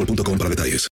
boostmobile.com para detalles.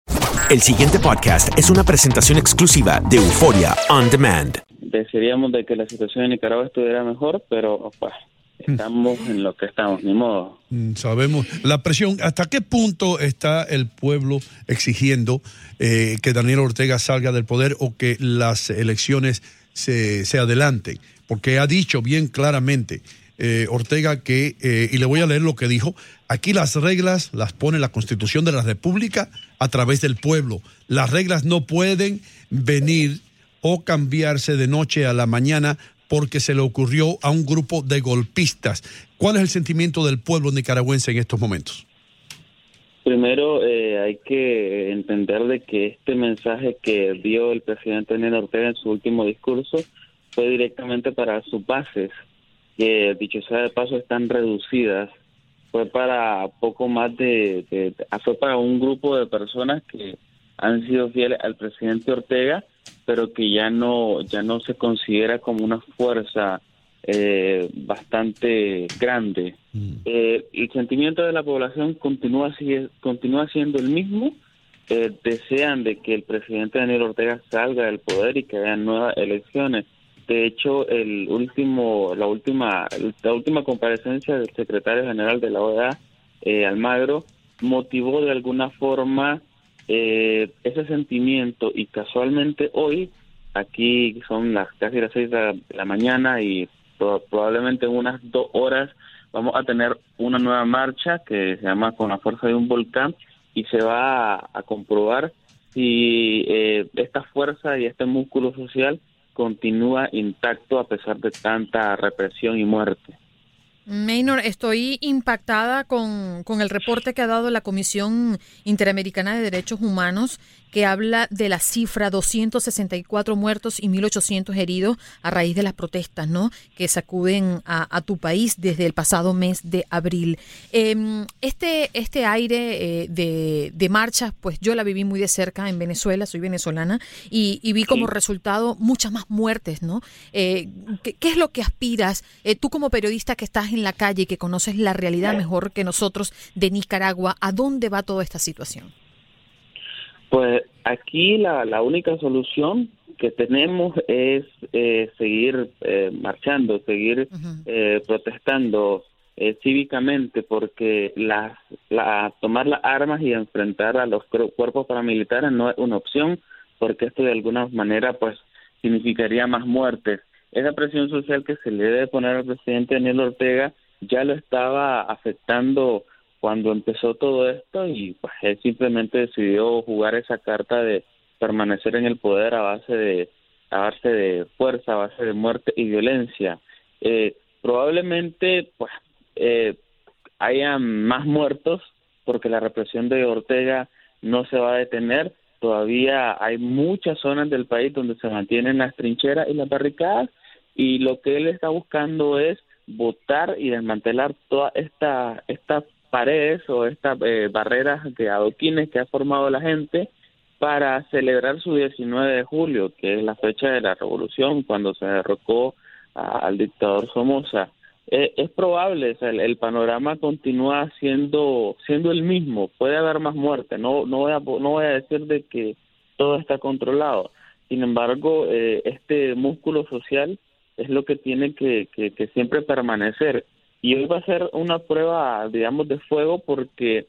El siguiente podcast es una presentación exclusiva de Euforia On Demand. desearíamos de que la situación en Nicaragua estuviera mejor, pero pues estamos en lo que estamos, ni modo. Mm, Sabemos la presión. ¿Hasta qué punto está el pueblo exigiendo eh, que Daniel Ortega salga del poder o que las elecciones se, se adelanten? Porque ha dicho bien claramente eh, Ortega que, eh, y le voy a leer lo que dijo, aquí las reglas las pone la Constitución de la República a través del pueblo. Las reglas no pueden venir o cambiarse de noche a la mañana porque se le ocurrió a un grupo de golpistas. ¿Cuál es el sentimiento del pueblo nicaragüense en estos momentos? Primero eh, hay que entender de que este mensaje que dio el presidente Daniel Ortega en su último discurso fue directamente para sus bases, que dicho sea de paso están reducidas. Fue para poco más de, de- fue para un grupo de personas que han sido fieles al presidente Ortega, pero que ya no ya no se considera como una fuerza eh, bastante grande. Eh, el sentimiento de la población continúa así- continúa siendo el mismo. Eh, desean de que el presidente Daniel Ortega salga del poder y que haya nuevas elecciones. De hecho, el último, la última, la última comparecencia del secretario general de la OEA, eh, Almagro, motivó de alguna forma eh, ese sentimiento y casualmente hoy, aquí son las casi las seis de la, mañana y pro- probablemente en unas dos horas vamos a tener una nueva marcha que se llama Con la fuerza de un volcán y se va a, a comprobar si eh, esta fuerza y este músculo social continúa intacto a pesar de tanta represión y muerte. Maynor, estoy impactada con, con el reporte que ha dado la Comisión Interamericana de Derechos Humanos, que habla de la cifra 264 muertos y 1.800 heridos a raíz de las protestas, ¿no? Que sacuden a, a tu país desde el pasado mes de abril. Eh, este, este aire eh, de, de marchas, pues yo la viví muy de cerca en Venezuela, soy venezolana, y, y vi como resultado muchas más muertes, ¿no? Eh, ¿qué, qué es lo que aspiras? Eh, tú como periodista que estás en la calle y que conoces la realidad mejor que nosotros de Nicaragua, ¿a dónde va toda esta situación? Pues aquí la, la única solución que tenemos es eh, seguir eh, marchando, seguir eh, protestando eh, cívicamente, porque las, la, tomar las armas y enfrentar a los cuer- cuerpos paramilitares no es una opción, porque esto de alguna manera pues significaría más muertes. Esa presión social que se le debe poner al presidente Daniel Ortega ya lo estaba afectando cuando empezó todo esto y pues él simplemente decidió jugar esa carta de permanecer en el poder a base de a base de fuerza, a base de muerte y violencia. Eh, probablemente pues eh, haya más muertos porque la represión de Ortega no se va a detener. Todavía hay muchas zonas del país donde se mantienen las trincheras y las barricadas y lo que él está buscando es votar y desmantelar todas esta, estas paredes o estas eh, barreras de adoquines que ha formado la gente para celebrar su 19 de julio, que es la fecha de la revolución, cuando se derrocó al dictador Somoza. Eh, es probable, el, panorama continúa siendo siendo el mismo, puede haber más muerte, no no voy a, no voy a decir de que todo está controlado. Sin embargo, eh, este músculo social es lo que tiene que, que, siempre permanecer. Y hoy va a ser una prueba, digamos, de fuego porque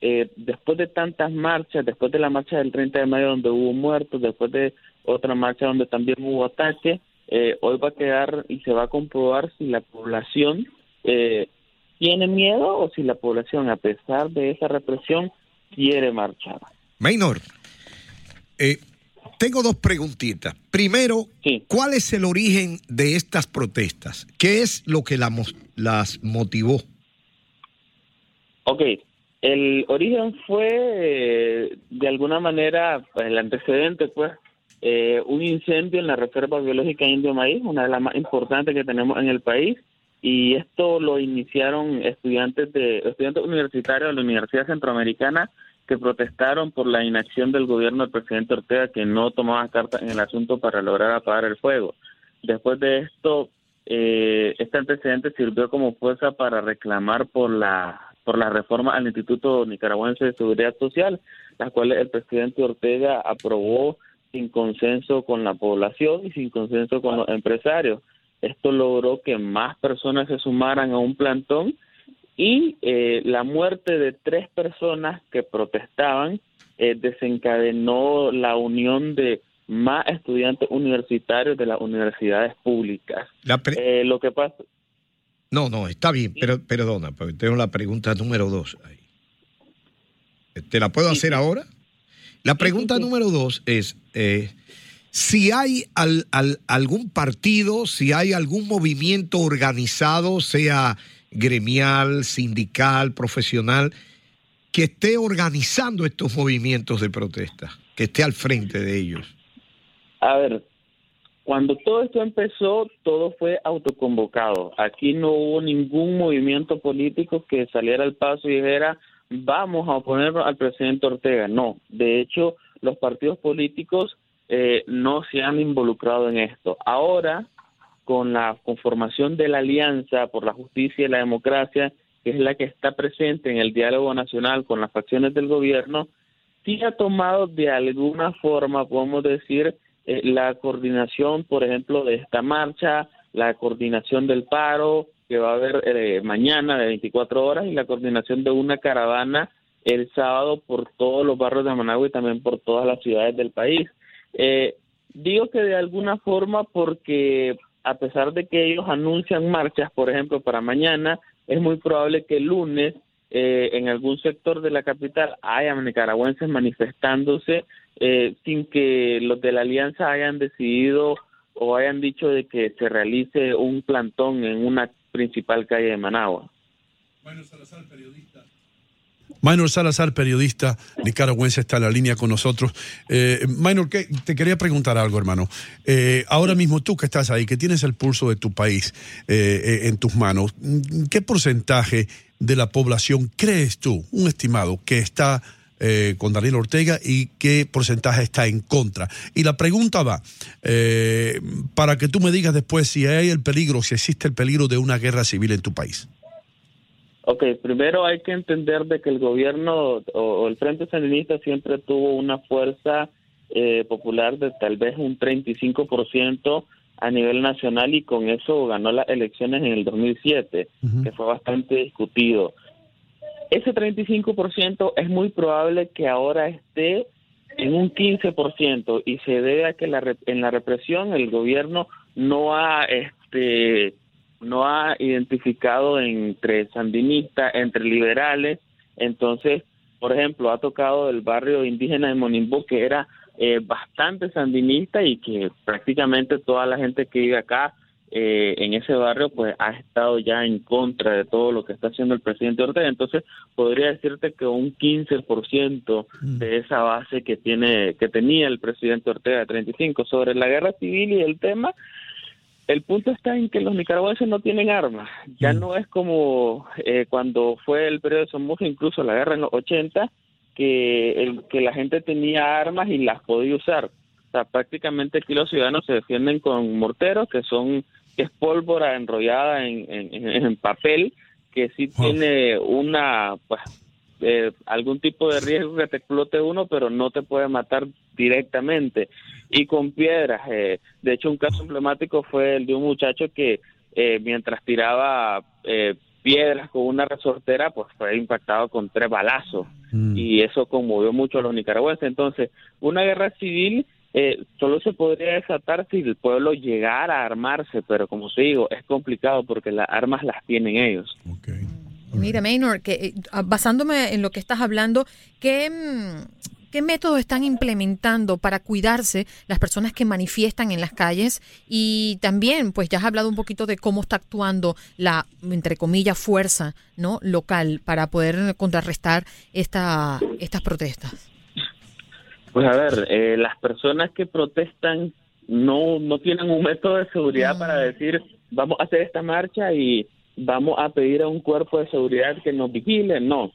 eh, después de tantas marchas, después de la marcha del 30 de mayo donde hubo muertos, después de otra marcha donde también hubo ataque, eh, hoy va a quedar y se va a comprobar si la población eh, tiene miedo o si la población, a pesar de esa represión, quiere marchar. Maynor, eh, tengo dos preguntitas. Primero, ¿cuál es el origen de estas protestas? ¿Qué es lo que las motivó? Ok, el origen fue eh, de alguna manera pues, el antecedente, pues, eh, un incendio en la Reserva Biológica Indio Maíz, una de las más importantes que tenemos en el país, y esto lo iniciaron estudiantes de estudiantes universitarios de la Universidad Centroamericana que protestaron por la inacción del gobierno del presidente Ortega que no tomaba cartas en el asunto para lograr apagar el fuego. Después de esto, eh, este antecedente sirvió como fuerza para reclamar por la por la reforma al Instituto Nicaragüense de Seguridad Social, las cuales el presidente Ortega aprobó sin consenso con la población y sin consenso con los empresarios. Esto logró que más personas se sumaran a un plantón y eh, la muerte de tres personas que protestaban eh, desencadenó la unión de más estudiantes universitarios de las universidades públicas. Eh, lo que pasa. No, no, está bien, pero perdona, porque tengo la pregunta número dos ahí. ¿Te la puedo hacer ahora? La pregunta número dos es si hay algún partido, si hay algún movimiento organizado, sea gremial, sindical, profesional, que esté organizando estos movimientos de protesta, que esté al frente de ellos? A ver, cuando todo esto empezó, todo fue autoconvocado. Aquí no hubo ningún movimiento político que saliera al paso y dijera, vamos a oponer al presidente Ortega. No, de hecho, los partidos políticos eh, no se han involucrado en esto. Ahora con la conformación de la Alianza por la Justicia y la Democracia, que es la que está presente en el diálogo nacional con las facciones del gobierno, sí ha tomado de alguna forma, podemos decir, eh, la coordinación, por ejemplo, de esta marcha, la coordinación del paro que va a haber eh, mañana de 24 horas y la coordinación de una caravana el sábado por todos los barrios de Managua y también por todas las ciudades del país. Eh, digo que de alguna forma porque a pesar de que ellos anuncian marchas, por ejemplo, para mañana, es muy probable que el lunes eh, en algún sector de la capital haya nicaragüenses manifestándose eh, sin que los de la alianza hayan decidido o hayan dicho de que se realice un plantón en una principal calle de Managua. Bueno, periodista. Minor Salazar, periodista nicaragüense, está en la línea con nosotros. Eh, Minor, te quería preguntar algo, hermano. Eh, ahora mismo tú que estás ahí, que tienes el pulso de tu país eh, en tus manos, ¿qué porcentaje de la población crees tú, un estimado, que está con Daniel Ortega y qué porcentaje está en contra. Y la pregunta va, para que tú me digas después si hay el peligro, si existe el peligro de una guerra civil en tu país. Ok, primero hay que entender de que el gobierno o, el Frente Sandinista siempre tuvo una fuerza eh, popular de tal vez un 35% a nivel nacional y con eso ganó las elecciones en el 2007, que fue bastante discutido. Ese 35% es muy probable que ahora esté en un 15% y se debe a que la, en la represión el gobierno no ha este no ha identificado entre sandinistas, entre liberales Entonces, por ejemplo, ha tocado el barrio indígena de Monimbo, que era eh, bastante sandinista y que prácticamente toda la gente que vive acá eh, en ese barrio pues ha estado ya en contra de todo lo que está haciendo el presidente Ortega. Entonces podría decirte que un 15% de esa base que tiene que tenía el presidente Ortega de 35 sobre la guerra civil y el tema el punto está en que los nicaragüenses no tienen armas. Ya no es como eh, cuando fue el periodo de Somoza, incluso la guerra en los 80, que, el, que la gente tenía armas y las podía usar. O sea, prácticamente aquí los ciudadanos se defienden con morteros, que son que es pólvora enrollada en, en, en papel, que sí tiene una, pues, eh, algún tipo de riesgo que te explote uno, pero no te puede matar directamente. Y con piedras, eh, de hecho un caso emblemático fue el de un muchacho que eh, mientras tiraba eh, piedras con una resortera, pues fue impactado con tres balazos. Y eso conmovió mucho a los nicaragüenses. Entonces, una guerra civil eh, solo se podría desatar si el pueblo llegara a armarse, pero como se digo, es complicado porque las armas las tienen ellos. Mira, Maynor, que eh, basándome en lo que estás hablando, ¿qué, mm, ¿qué métodos están implementando para cuidarse las personas que manifiestan en las calles? Y también, pues ya has hablado un poquito de cómo está actuando la, entre comillas, fuerza no local para poder contrarrestar esta, estas protestas. Pues a ver, eh, las personas que protestan no, no tienen un método de seguridad para decir vamos a hacer esta marcha y vamos a pedir a un cuerpo de seguridad que nos vigile, no.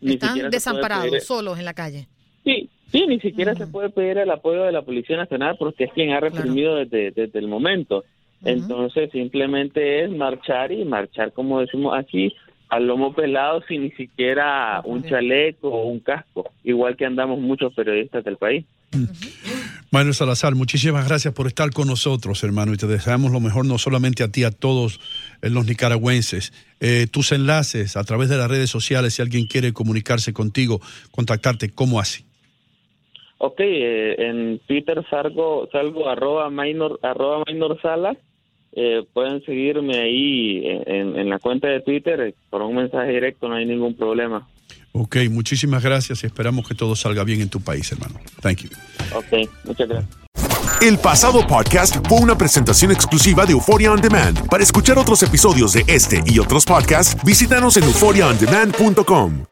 Ni Están desamparados, pedir- solos en la calle. Sí, sí, ni siquiera se puede pedir el apoyo de la Policía Nacional porque es quien ha reprimido desde, desde el momento. Entonces simplemente es marchar y marchar, como decimos aquí, al lomo pelado sin ni siquiera un chaleco o un casco, igual que andamos muchos periodistas del país. Manuel Salazar, muchísimas gracias por estar con nosotros, hermano, y te deseamos lo mejor no solamente a ti, a todos eh, los nicaragüenses. Eh, tus enlaces a través de las redes sociales, si alguien quiere comunicarse contigo, contactarte, ¿cómo así? Ok, eh, en Twitter salgo, salgo arroba minor, arroba minor. Eh, pueden seguirme ahí en, en la cuenta de Twitter eh, por un mensaje directo, no hay ningún problema. Ok, muchísimas gracias y esperamos que todo salga bien en tu país, hermano. Thank you. Ok, muchas gracias. El pasado podcast fue una presentación exclusiva de Euphoria On Demand. Para escuchar otros episodios de este y otros podcasts, visítanos en euphoriaondemand.com.